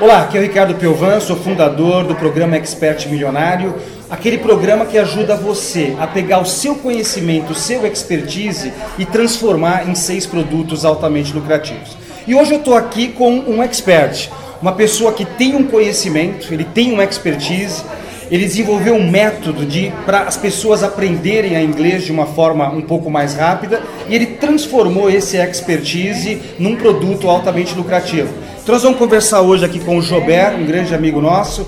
Olá, aqui é o Ricardo Piovan, sou fundador do programa Expert Milionário, aquele programa que ajuda você a pegar o seu conhecimento, o seu expertise e transformar em seis produtos altamente lucrativos. E hoje eu estou aqui com um expert, uma pessoa que tem um conhecimento, ele tem uma expertise, ele desenvolveu um método de para as pessoas aprenderem a inglês de uma forma um pouco mais rápida e ele transformou esse expertise num produto altamente lucrativo. Então nós vamos conversar hoje aqui com o Jobert, um grande amigo nosso.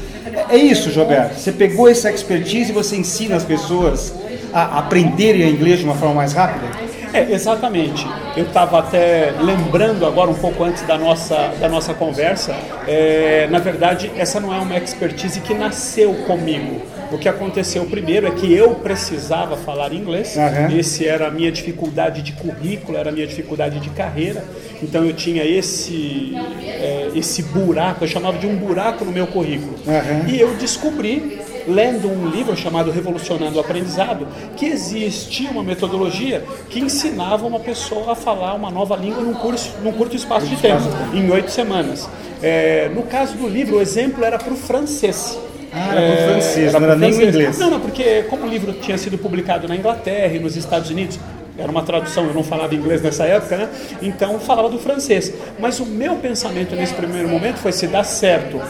É isso, Jobert. Você pegou essa expertise e você ensina as pessoas a aprenderem a inglês de uma forma mais rápida? É, exatamente. Eu estava até lembrando agora um pouco antes da nossa, da nossa conversa. É, na verdade, essa não é uma expertise que nasceu comigo. O que aconteceu primeiro é que eu precisava falar inglês. Uhum. Esse era a minha dificuldade de currículo, era a minha dificuldade de carreira. Então eu tinha esse é, esse buraco, eu chamava de um buraco no meu currículo. Uhum. E eu descobri lendo um livro chamado Revolucionando o Aprendizado, que existia uma metodologia que ensinava uma pessoa a falar uma nova língua num, curso, num curto espaço de tempo, em oito semanas. É, no caso do livro, o exemplo era para o francês. Ah, era o francês, não era nem o inglês. Não, não, porque como o livro tinha sido publicado na Inglaterra e nos Estados Unidos, era uma tradução, eu não falava inglês nessa época, né? Então falava do francês. Mas o meu pensamento nesse primeiro momento foi se dá certo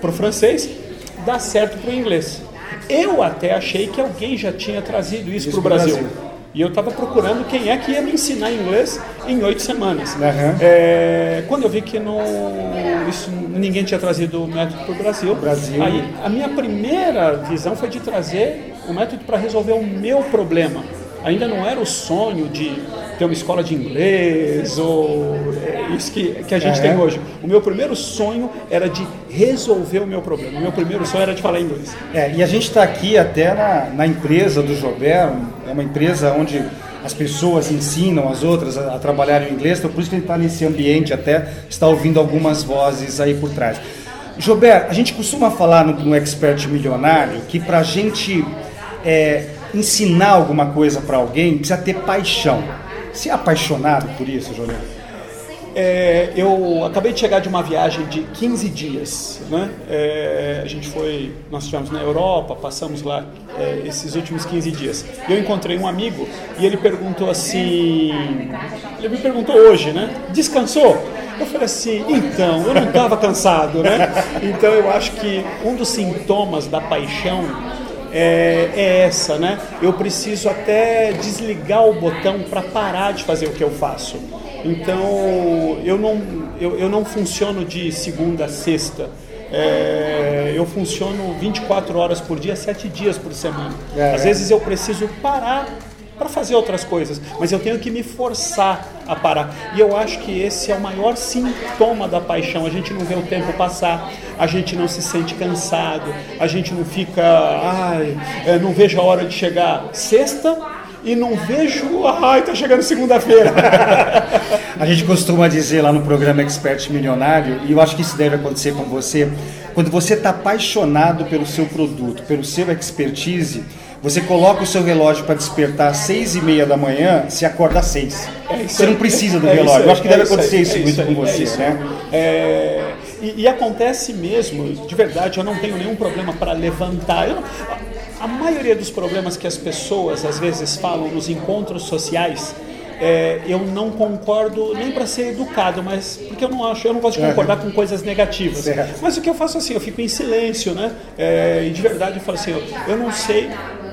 para o francês, dá certo para o inglês. Eu até achei que alguém já tinha trazido isso, isso para o Brasil. Brasil. E eu estava procurando quem é que ia me ensinar inglês em oito semanas. Uhum. É, quando eu vi que não, isso, ninguém tinha trazido o método para o Brasil, Brasil, aí a minha primeira visão foi de trazer o método para resolver o meu problema. Ainda não era o sonho de ter uma escola de inglês ou é, isso que, que a gente tem hoje. O meu primeiro sonho era de resolver o meu problema. O meu primeiro sonho era de falar inglês. É, e a gente está aqui até na, na empresa do Jobert, é uma empresa onde as pessoas ensinam as outras a, a trabalhar em inglês, então por isso que a gente está nesse ambiente até, está ouvindo algumas vozes aí por trás. Jobert, a gente costuma falar no, no Expert Milionário que para a gente é, ensinar alguma coisa para alguém precisa ter paixão. Você é apaixonado por isso, Juliano? É, eu acabei de chegar de uma viagem de 15 dias, né? É, a gente foi, nós estivemos na Europa, passamos lá é, esses últimos 15 dias. E eu encontrei um amigo e ele perguntou assim, ele me perguntou hoje, né? Descansou? Eu falei assim, então, eu não estava cansado, né? Então eu acho que um dos sintomas da paixão é, é essa, né? Eu preciso até desligar o botão para parar de fazer o que eu faço. Então, eu não, eu, eu não funciono de segunda a sexta. É, eu funciono 24 horas por dia, 7 dias por semana. É, Às vezes eu preciso parar para fazer outras coisas, mas eu tenho que me forçar a parar. E eu acho que esse é o maior sintoma da paixão. A gente não vê o tempo passar, a gente não se sente cansado, a gente não fica, ai, é, não vejo a hora de chegar sexta e não vejo, ai, tá chegando segunda-feira. a gente costuma dizer lá no programa Expert Milionário, e eu acho que isso deve acontecer com você, quando você está apaixonado pelo seu produto, pelo seu expertise, você coloca o seu relógio para despertar às seis e meia da manhã, se acorda às seis. É você não precisa do é relógio. Eu acho que deve acontecer isso, muito com você, né? É, e, e, acontece mesmo, de verdade, eu não tenho nenhum problema para levantar. A maioria dos problemas que as pessoas às vezes falam nos encontros sociais é, eu não concordo nem para ser educado, mas porque eu não acho, eu não gosto de concordar com coisas negativas. Certo. Mas o que eu faço assim, eu fico em silêncio, né? É, e de verdade eu falo assim, eu, eu não sei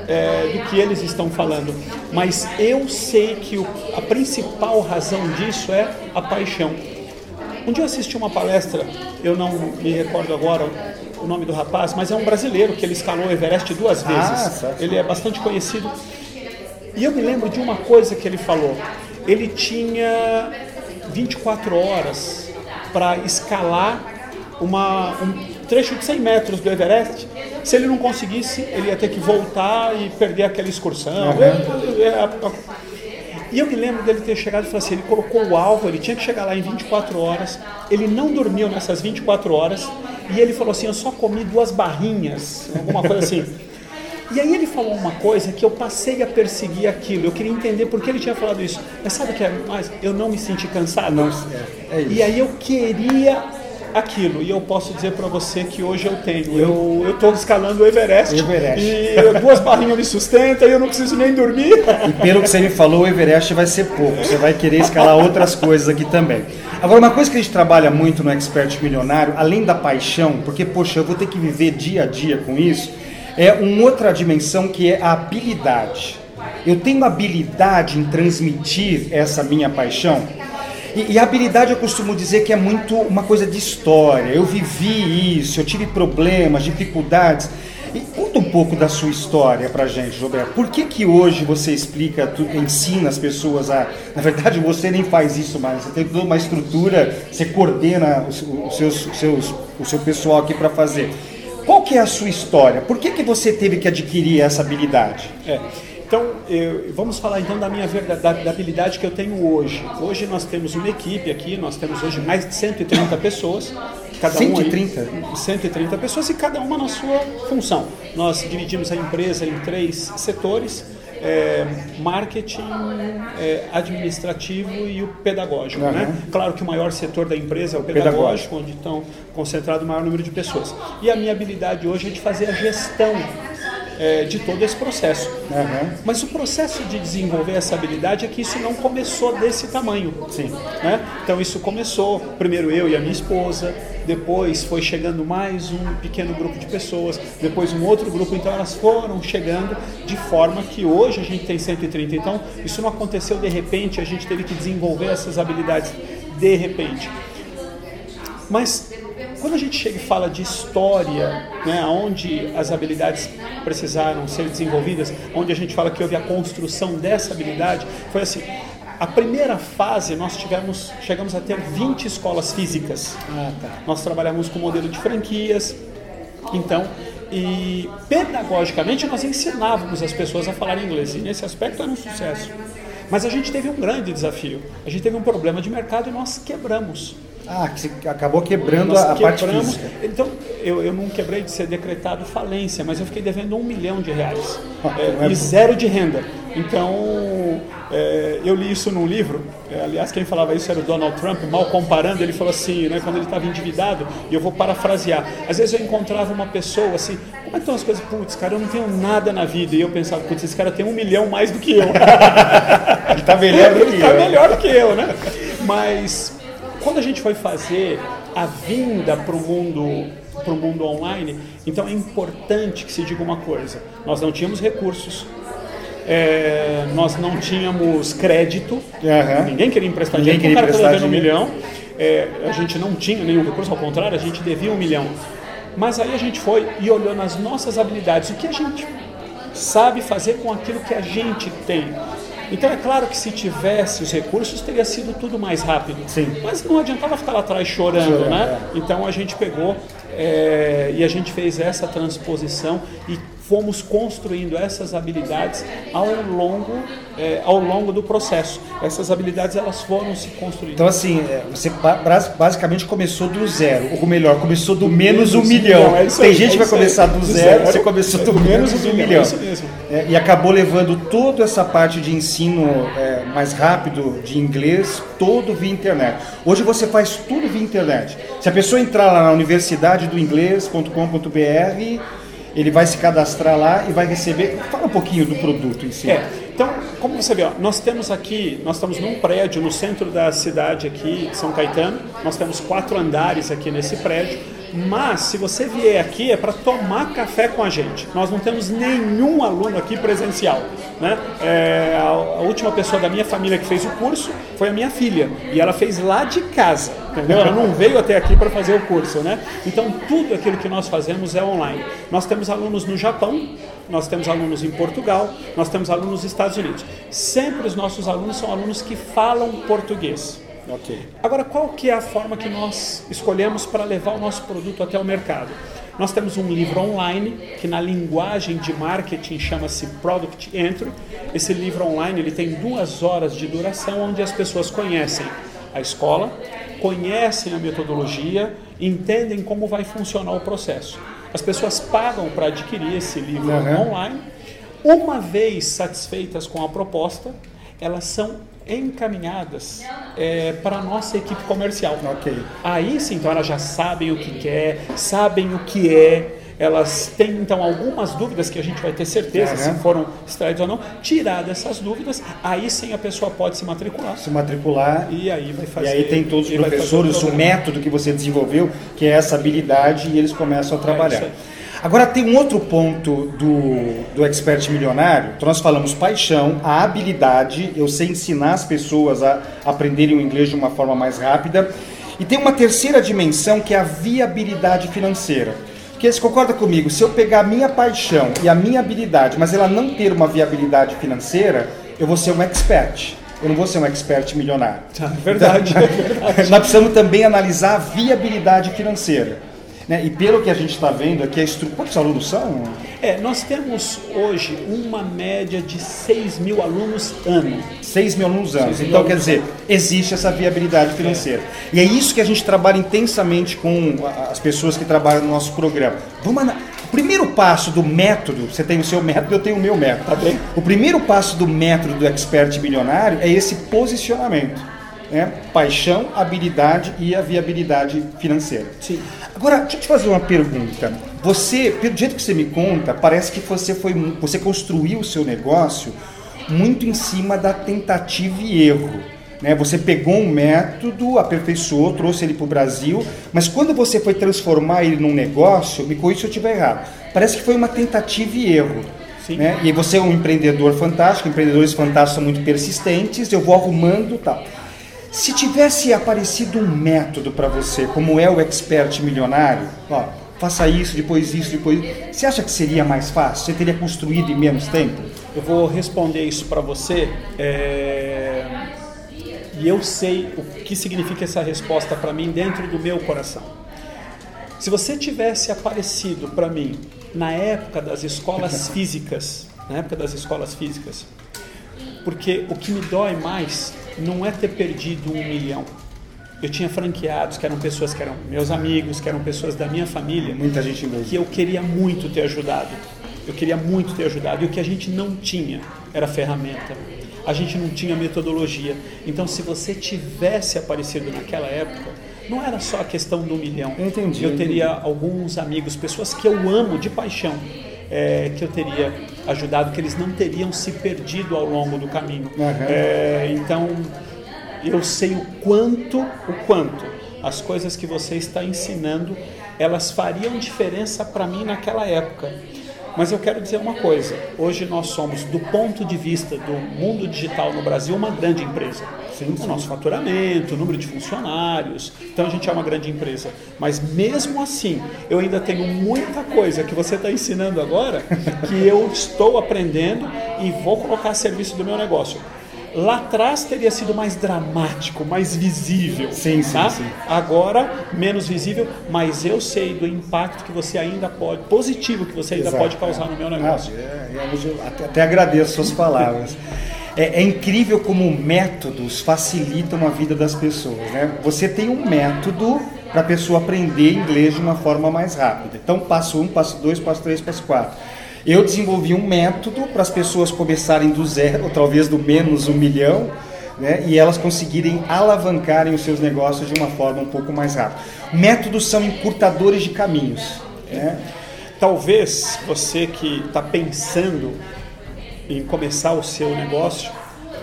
é, do que eles estão falando, mas eu sei que o, a principal razão disso é a paixão. Um dia eu assisti uma palestra, eu não me recordo agora o nome do rapaz, mas é um brasileiro que ele escalou o Everest duas ah, vezes. Ah, ele é bastante conhecido. E eu me lembro de uma coisa que ele falou. Ele tinha 24 horas para escalar uma, um trecho de 100 metros do Everest se ele não conseguisse, ele ia ter que voltar e perder aquela excursão. Uhum. E eu me lembro dele ter chegado e falado assim: ele colocou o alvo, ele tinha que chegar lá em 24 horas, ele não dormiu nessas 24 horas, e ele falou assim: eu só comi duas barrinhas, alguma coisa assim. E aí ele falou uma coisa que eu passei a perseguir aquilo. Eu queria entender por que ele tinha falado isso. Mas sabe o que é mais? Eu não me senti cansado. Não, é, é e aí eu queria aquilo. E eu posso dizer para você que hoje eu tenho. Eu estou escalando o Everest, Everest. E duas barrinhas me sustentam e eu não preciso nem dormir. E pelo que você me falou, o Everest vai ser pouco. Você vai querer escalar outras coisas aqui também. Agora, uma coisa que a gente trabalha muito no Expert Milionário, além da paixão, porque, poxa, eu vou ter que viver dia a dia com isso, é uma outra dimensão que é a habilidade. Eu tenho habilidade em transmitir essa minha paixão. E, e, habilidade eu costumo dizer que é muito uma coisa de história. Eu vivi isso, eu tive problemas, dificuldades. E conta um pouco da sua história pra gente, Roberto. Por que que hoje você explica, tu, ensina as pessoas a... Na verdade, você nem faz isso mais. Você tem toda uma estrutura, você coordena os, os seus, os seus, o seu pessoal aqui para fazer. Qual que é a sua história? Por que que você teve que adquirir essa habilidade? É. Então, eu, vamos falar então da minha da, da, habilidade que eu tenho hoje. Hoje nós temos uma equipe aqui, nós temos hoje mais de 130 pessoas. Cada 130? Um aí, 130 pessoas e cada uma na sua função. Nós dividimos a empresa em três setores. É, marketing, é, administrativo e o pedagógico. Uhum. Né? Claro que o maior setor da empresa é o pedagógico, pedagógico, onde estão concentrado o maior número de pessoas. E a minha habilidade hoje é de fazer a gestão é, de todo esse processo. Uhum. Mas o processo de desenvolver essa habilidade é que isso não começou desse tamanho. Sim. Né? Então isso começou, primeiro eu e a minha esposa, depois foi chegando mais um pequeno grupo de pessoas, depois um outro grupo, então elas foram chegando de forma que hoje a gente tem 130. Então isso não aconteceu de repente, a gente teve que desenvolver essas habilidades de repente. Mas quando a gente chega e fala de história, né, onde as habilidades precisaram ser desenvolvidas, onde a gente fala que houve a construção dessa habilidade, foi assim, a primeira fase nós tivemos, chegamos a ter 20 escolas físicas. Ah, tá. Nós trabalhamos com modelo de franquias, então, e pedagogicamente nós ensinávamos as pessoas a falar inglês, e nesse aspecto era um sucesso. Mas a gente teve um grande desafio, a gente teve um problema de mercado e nós quebramos. Ah, que você acabou quebrando Nós a parte física. Então, eu, eu não quebrei de ser decretado falência, mas eu fiquei devendo um milhão de reais ah, é, é e zero de renda. Então, é, eu li isso num livro. É, aliás, quem falava isso era o Donald Trump, mal comparando. Ele falou assim, né, quando ele estava endividado, e eu vou parafrasear. Às vezes eu encontrava uma pessoa assim, como é que estão as coisas? Putz, cara, eu não tenho nada na vida. E eu pensava, putz, esse cara tem um milhão mais do que eu. ele está melhor do que ele tá eu. Ele está melhor do que eu, né? Mas quando a gente foi fazer a vinda para o mundo para o mundo online, então é importante que se diga uma coisa: nós não tínhamos recursos, é, nós não tínhamos crédito, uhum. ninguém queria emprestar ninguém dinheiro, queria o cara devendo um milhão, é, a gente não tinha nenhum recurso, ao contrário, a gente devia um milhão. Mas aí a gente foi e olhou nas nossas habilidades, o que a gente sabe fazer com aquilo que a gente tem. Então é claro que se tivesse os recursos teria sido tudo mais rápido. Sim. Mas não adiantava ficar lá atrás chorando, chorando né? É. Então a gente pegou é, e a gente fez essa transposição e fomos construindo essas habilidades ao longo, é, ao longo do processo. Essas habilidades elas foram se construindo. Então assim, é, você basicamente começou do zero, ou melhor, começou do, do menos, menos um milhão. milhão. É Tem aí, gente que vai começar do, do zero, zero, você começou do, menos um milhão. milhão. Isso mesmo. É, e acabou levando toda essa parte de ensino é, mais rápido de inglês, todo via internet. Hoje você faz tudo via internet. Se a pessoa entrar lá na universidade do inglês.com.br ele vai se cadastrar lá e vai receber. Fala um pouquinho do produto em si. É, então, como você vê, ó, nós temos aqui, nós estamos num prédio no centro da cidade aqui, São Caetano. Nós temos quatro andares aqui nesse prédio. Mas se você vier aqui é para tomar café com a gente. Nós não temos nenhum aluno aqui presencial. Né? É, a, a, última pessoa da minha família que fez o curso foi a minha filha e ela fez lá de casa. Entendeu? Ela não veio até aqui para fazer o curso. Né? Então tudo aquilo que nós fazemos é online. Nós temos alunos no Japão, nós temos alunos em Portugal, nós temos alunos nos Estados Unidos. Sempre os nossos alunos são alunos que falam português. Okay. Agora, qual que é a forma que nós escolhemos para levar o nosso produto até o mercado? Nós temos um livro online que na linguagem de marketing chama-se Product Entry. Esse livro online ele tem duas horas de duração, onde as pessoas conhecem a escola, conhecem a metodologia, entendem como vai funcionar o processo. As pessoas pagam para adquirir esse livro uhum. online. Uma vez satisfeitas com a proposta, elas são encaminhadas é, para a nossa equipe comercial. Ok. Aí sim, então elas já sabem o que quer, sabem o que é, elas têm então algumas dúvidas que a gente vai ter certeza se foram extraídas ou não, tirar dessas dúvidas, aí sim a pessoa pode se matricular. Se matricular. E aí vai fazer. E aí tem todos os professores, o programa. método que você desenvolveu, que é essa habilidade, e eles começam a trabalhar. isso aí. Agora tem um outro ponto do, do expert milionário. Então nós falamos paixão, a habilidade, eu sei ensinar as pessoas a aprenderem o inglês de uma forma mais rápida. E tem uma terceira dimensão que é a viabilidade financeira. Porque você concorda comigo? Se eu pegar a minha paixão e a minha habilidade, mas ela não ter uma viabilidade financeira, eu vou ser um expert. Eu não vou ser um expert milionário. Tá, verdade, é verdade. Nós precisamos também analisar a viabilidade financeira. Né? E pelo que a gente está vendo aqui, a estrutura. Quantos alunos são? É, nós temos hoje uma média de 6 mil alunos ano. 6 mil alunos mil Então, alunos quer dizer, existe essa viabilidade financeira. E é isso que a gente trabalha intensamente com as pessoas que trabalham no nosso programa. Vamos primeiro passo do método, você tem o seu método, eu tenho o meu método. Tá bem. O primeiro passo do método do expert milionário é esse posicionamento. Né? Paixão, habilidade e a viabilidade financeira. Sim. Agora, deixa eu te fazer uma pergunta. Você, pelo jeito que você me conta, parece que você foi, você construiu o seu negócio muito em cima da tentativa e erro. Né? Você pegou um método, aperfeiçoou, trouxe ele para o Brasil, mas quando você foi transformar ele num negócio, me corrija se eu estiver errado, parece que foi uma tentativa e erro. Né? E você é um empreendedor fantástico, empreendedores fantásticos são muito persistentes, eu vou arrumando tal. Se tivesse aparecido um método para você, como é o expert milionário, ó, faça isso, depois isso, depois. Você acha que seria mais fácil? Você teria construído em menos tempo? Eu vou responder isso para você é, e eu sei o que significa essa resposta para mim dentro do meu coração. Se você tivesse aparecido para mim na época das escolas físicas, na época das escolas físicas, porque o que me dói mais não é ter perdido um milhão. Eu tinha franqueados que eram pessoas que eram meus amigos, que eram pessoas da minha família, Muita gente mesmo. que eu queria muito ter ajudado. Eu queria muito ter ajudado. E o que a gente não tinha era ferramenta. A gente não tinha metodologia. Então, se você tivesse aparecido naquela época, não era só a questão do milhão. Eu entendi, Eu teria alguns amigos, pessoas que eu amo de paixão, é, que eu teria ajudado, que eles não teriam se perdido ao longo do caminho. Aham. É, então, eu sei o quanto, o quanto as coisas que você está ensinando, elas fariam diferença para mim naquela época. Mas eu quero dizer uma coisa, hoje nós somos, do ponto de vista do mundo digital no Brasil, uma grande empresa. Sim, O nosso faturamento, o número de funcionários, então a gente é uma grande empresa. Mas mesmo assim, eu ainda tenho muita coisa que você está ensinando agora que eu estou aprendendo e vou colocar a serviço do meu negócio. Lá atrás teria sido mais dramático, mais visível. Sim, sim, tá? sim. Agora, menos visível, mas eu sei do impacto que você ainda pode, positivo que você ainda Exato. pode causar no meu Ah, negócio. é, é, eu até, até agradeço suas palavras. É, é incrível como métodos facilitam a vida das pessoas. Né? Você tem um método para a pessoa aprender inglês de uma forma mais rápida. Então, passo um, passo dois, passo três, passo quatro. Eu desenvolvi um método para as pessoas começarem do zero, talvez do menos um milhão, né? e elas conseguirem alavancarem os seus negócios de uma forma um pouco mais rápida. Métodos são encurtadores de caminhos. Né? Talvez você que está pensando em começar o seu negócio,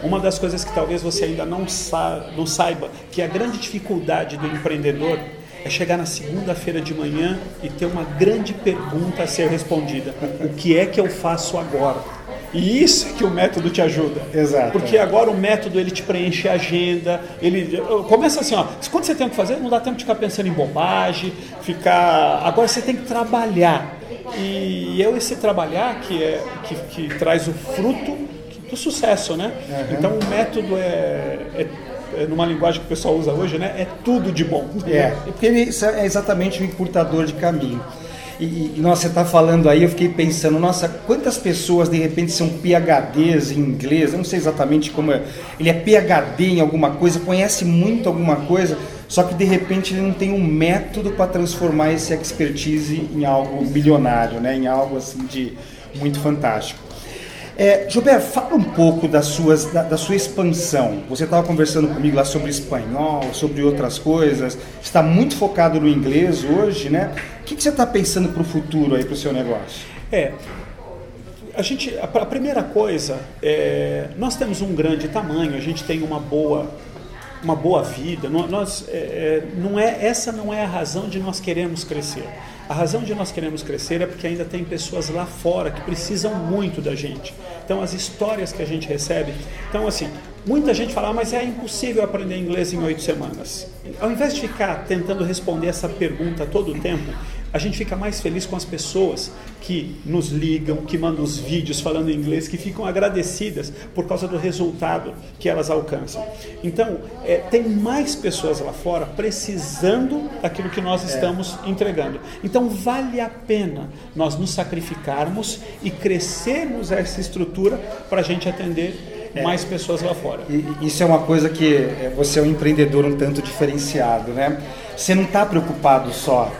uma das coisas que talvez você ainda não, sa não saiba, que a grande dificuldade do empreendedor é chegar na segunda-feira de manhã e ter uma grande pergunta a ser respondida: o que é que eu faço agora? E isso é que o método te ajuda. Exato. Porque agora o método ele te preenche a agenda, ele começa assim, ó, quando você tem o que fazer, não dá tempo de ficar pensando em bobagem, ficar, agora você tem que trabalhar. E é esse trabalhar que é que, que traz o fruto do sucesso, né? Então o método é, é, é, numa linguagem que o pessoal usa hoje, né? É tudo de bom. É, porque ele é exatamente o encurtador de caminho. E, e nossa, você está falando aí, eu fiquei pensando, nossa, quantas pessoas de repente são PHDs em inglês? Eu não sei exatamente como é. Ele é PHD em alguma coisa, conhece muito alguma coisa, só que de repente ele não tem um método para transformar esse expertise em algo milionário, né? Em algo assim de muito fantástico. É, Gilberto, fala um pouco das suas, da, da sua expansão. Você estava conversando comigo lá sobre espanhol, sobre outras coisas. Está muito focado no inglês hoje, né? O que, que você está pensando para o futuro aí para o seu negócio? É, a gente, a, a primeira coisa, é, nós temos um grande tamanho, a gente tem uma boa uma boa vida. Nós, é, é, não é, essa não é a razão de nós queremos crescer. A razão de nós queremos crescer é porque ainda tem pessoas lá fora que precisam muito da gente. Então, as histórias que a gente recebe. Então, assim, muita gente fala, ah, mas é impossível aprender inglês em oito semanas. Ao invés de ficar tentando responder essa pergunta todo o tempo, a gente fica mais feliz com as pessoas que nos ligam, que mandam os vídeos falando inglês, que ficam agradecidas por causa do resultado que elas alcançam. Então, é, tem mais pessoas lá fora precisando daquilo que nós é. estamos é. entregando. Então, vale a pena nós nos sacrificarmos e crescermos essa estrutura para a gente atender é. mais pessoas lá fora. E, isso é uma coisa que é, você é um empreendedor um tanto diferenciado, né? Você não está preocupado só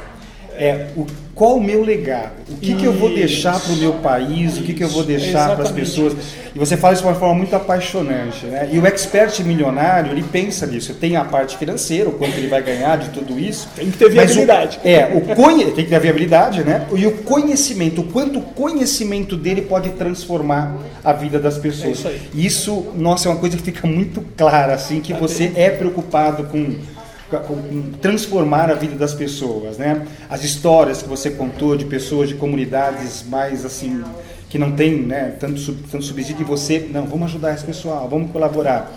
é o, qual o meu legado, o que, que eu vou deixar para o meu país, o que, que eu vou deixar para as pessoas. E você fala isso de uma forma muito apaixonante. Né? E o expert milionário, ele pensa nisso. Tem a parte financeira, o quanto ele vai ganhar de tudo isso. Tem que ter viabilidade. O, é, o conhe, tem que ter viabilidade, né? E o conhecimento, o quanto o conhecimento dele pode transformar a vida das pessoas. É isso, aí. isso, nossa, é uma coisa que fica muito clara, assim, que você é preocupado com transformar a vida das pessoas, né? As histórias que você contou de pessoas de comunidades mais assim que não tem, né, tanto, tanto subsídio e você, não, vamos ajudar esse pessoal, vamos colaborar.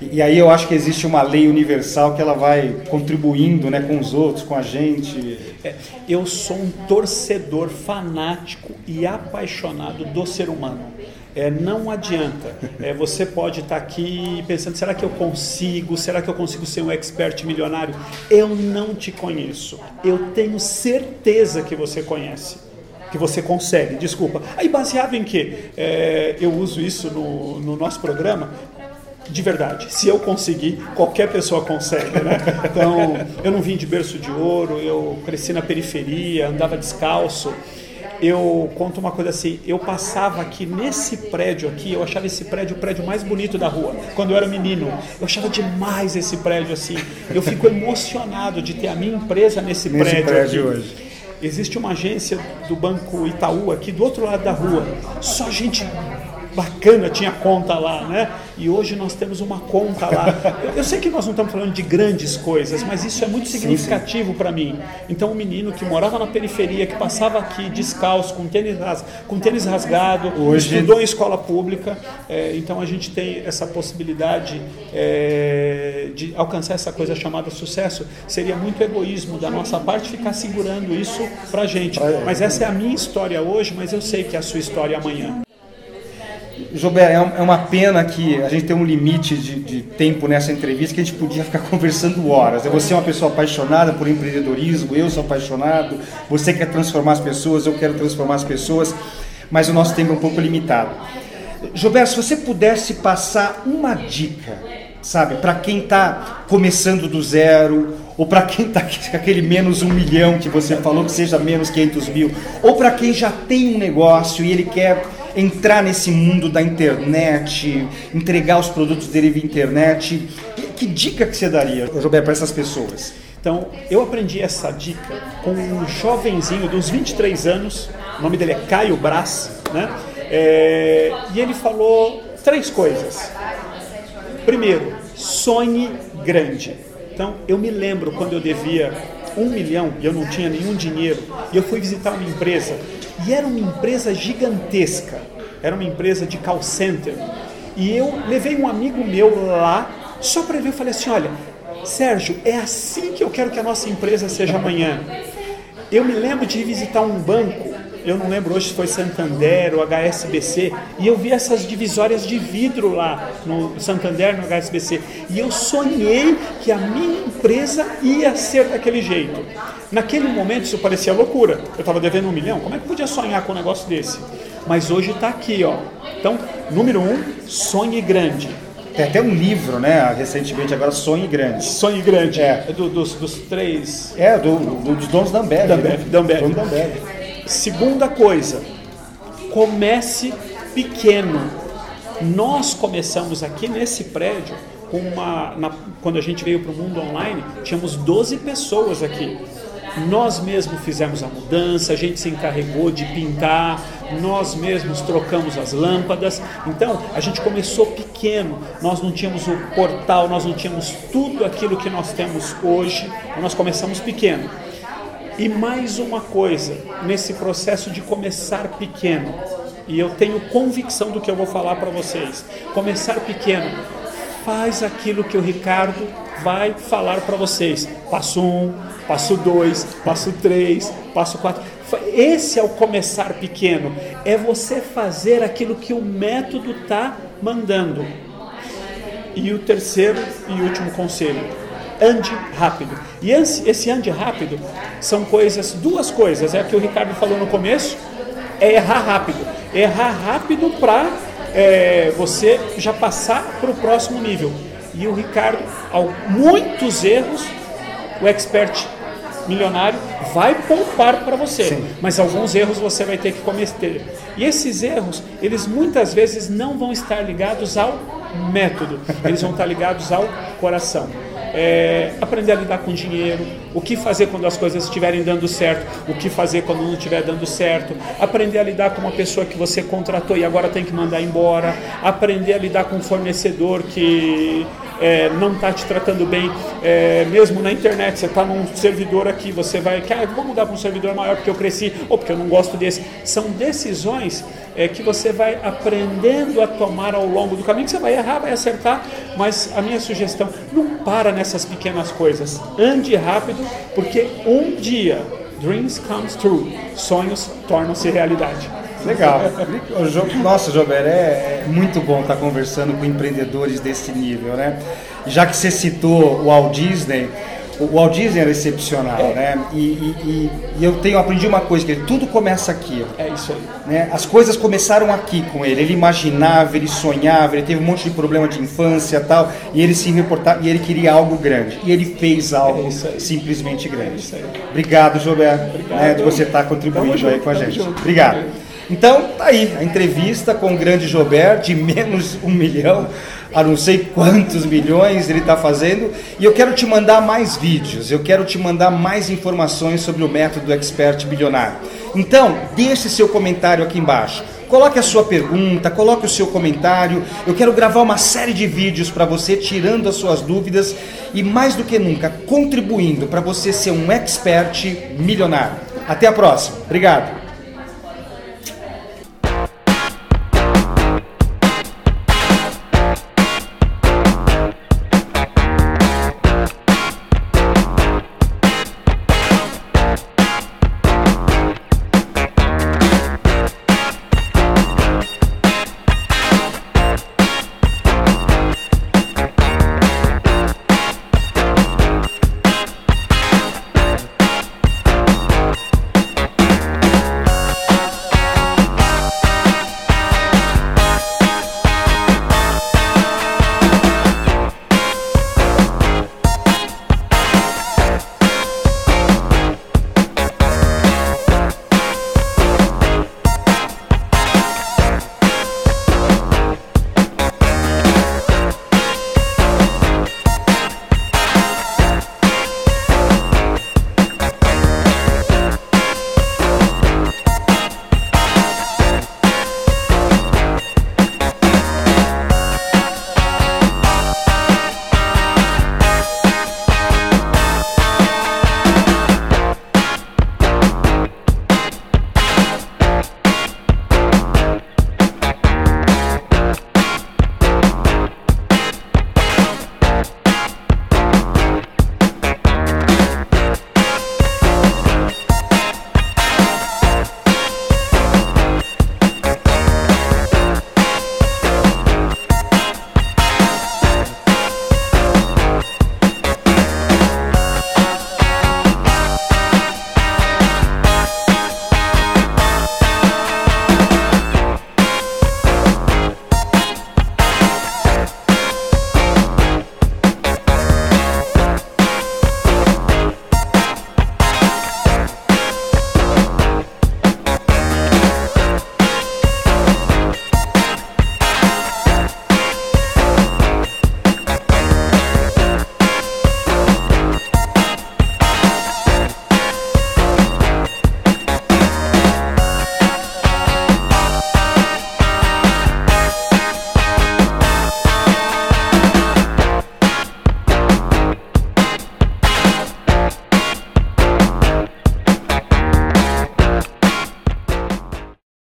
E, aí eu acho que existe uma lei universal que ela vai contribuindo, né, com os outros, com a gente. É, eu sou um torcedor fanático e apaixonado do ser humano. É, não adianta. É, você pode estar tá aqui pensando: será que eu consigo? Será que eu consigo ser um expert milionário? Eu não te conheço. Eu tenho certeza que você conhece. Que você consegue, desculpa. Aí, baseado em que? É, eu uso isso no, no nosso programa de verdade. Se eu conseguir, qualquer pessoa consegue, né? Então, eu não vim de berço de ouro, eu cresci na periferia, andava descalço eu conto uma coisa assim, eu passava aqui nesse prédio aqui, eu achava esse prédio o prédio mais bonito da rua, quando eu era menino. Eu achava demais esse prédio assim. Eu fico emocionado de ter a minha empresa nesse, nesse prédio, prédio aqui. hoje. Existe uma agência do Banco Itaú aqui do outro lado da rua. Só gente bacana tinha conta lá, né? E hoje nós temos uma conta lá. Eu sei que nós não estamos falando de grandes coisas, mas isso é muito significativo para mim. Então, um menino que morava na periferia, que passava aqui descalço, com tênis, ras, com tênis rasgado, hoje... estudou em escola pública. É, então, a gente tem essa possibilidade é, de alcançar essa coisa chamada sucesso. Seria muito egoísmo da nossa parte ficar segurando isso para gente. Mas essa é a minha história hoje, mas eu sei que é a sua história amanhã. Gilberto, é, é uma pena que a gente tem um limite de, de, tempo nessa entrevista que a gente podia ficar conversando horas. Você é uma pessoa apaixonada por empreendedorismo, eu sou apaixonado, você quer transformar as pessoas, eu quero transformar as pessoas, mas o nosso tempo é um pouco limitado. Gilberto, se você pudesse passar uma dica, sabe, para quem está começando do zero, ou para quem está com aquele menos um milhão que você falou, que seja menos 500 mil, ou para quem já tem um negócio e ele quer entrar nesse mundo da internet, entregar os produtos dele via internet. Que dica que você daria, Roberto, para essas pessoas? Então, eu aprendi essa dica com um jovenzinho de uns 23 anos, o nome dele é Caio Brás, né? É, e ele falou três coisas. Primeiro, sonhe grande. Então, eu me lembro quando eu devia um milhão e eu não tinha nenhum dinheiro, e eu fui visitar uma empresa e era uma empresa gigantesca, era uma empresa de call center. E eu levei um amigo meu lá, só para ver, eu falei assim: olha, Sérgio, é assim que eu quero que a nossa empresa seja amanhã. Eu me lembro de visitar um banco eu não lembro hoje se foi Santander ou HSBC, e eu vi essas divisórias de vidro lá no Santander, no HSBC, e eu sonhei que a minha empresa ia ser daquele jeito. Naquele momento isso parecia loucura. Eu estava devendo um milhão, como é que podia sonhar com um negócio desse? Mas hoje está aqui, ó. Então, número um, sonhe grande. Tem até um livro, né? Recentemente agora, Sonhe Grande. Sonhe Grande. É. é do, dos, dos, três. É, do, do, dos donos da Ambev. Da Ambev. Né? Da Ambev. Segunda coisa, comece pequeno. Nós começamos aqui nesse prédio com uma. Na, quando a gente veio para o mundo online, tínhamos 12 pessoas aqui. Nós mesmos fizemos a mudança, a gente se encarregou de pintar, nós mesmos trocamos as lâmpadas. Então, a gente começou pequeno, nós não tínhamos o portal, nós não tínhamos tudo aquilo que nós temos hoje, nós começamos pequeno. E mais uma coisa, nesse processo de começar pequeno, e eu tenho convicção do que eu vou falar para vocês. Começar pequeno, faz aquilo que o Ricardo vai falar para vocês. Passo um, passo dois, passo três, passo quatro. Esse é o começar pequeno. É você fazer aquilo que o método está mandando. E o terceiro e último conselho: ande rápido. E esse ande rápido são coisas, duas coisas. É o que o Ricardo falou no começo: é errar rápido. Errar rápido para é, você já passar para o próximo nível. E o Ricardo, ao muitos erros, o expert milionário vai poupar para você, Sim. mas alguns erros você vai ter que cometer. E esses erros, eles muitas vezes não vão estar ligados ao método, eles vão estar ligados ao coração é, aprender a lidar com dinheiro, o que fazer quando as coisas estiverem dando certo, o que fazer quando não estiver dando certo, aprender a lidar com uma pessoa que você contratou e agora tem que mandar embora, aprender a lidar com um fornecedor que é, não está te tratando bem, é, mesmo na internet, você está num servidor aqui, você vai, ah, vou mudar para um servidor maior porque eu cresci, ou porque eu não gosto desse. São decisões é, que você vai aprendendo a tomar ao longo do caminho, você vai errar, vai acertar, mas a minha sugestão, não para nessas pequenas coisas, ande rápido, porque um dia, dreams come true, sonhos tornam-se realidade. Legal. Nossa, Jober, é, é muito bom estar conversando com empreendedores desse nível, né? Já que você citou o Walt Disney, o Walt Disney era excepcional, é. né? E, e, e, eu tenho aprendi uma coisa que ele, tudo começa aqui. Ó, é isso aí. Né? As coisas começaram aqui com ele. Ele imaginava, ele sonhava, ele teve um monte de problema de infância tal, e ele se reportava e ele queria algo grande. E ele fez algo é simplesmente grande. É Obrigado, Jober, Obrigado. Né, de você estar contribuindo aí com a gente. Obrigado. Então, tá aí, a entrevista com o grande Jober, de menos um milhão a não sei quantos milhões ele está fazendo. E eu quero te mandar mais vídeos, eu quero te mandar mais informações sobre o método Expert Bilionário. Então, deixe seu comentário aqui embaixo. Coloque a sua pergunta, coloque o seu comentário. Eu quero gravar uma série de vídeos para você, tirando as suas dúvidas e, mais do que nunca, contribuindo para você ser um expert milionário. Até a próxima. Obrigado.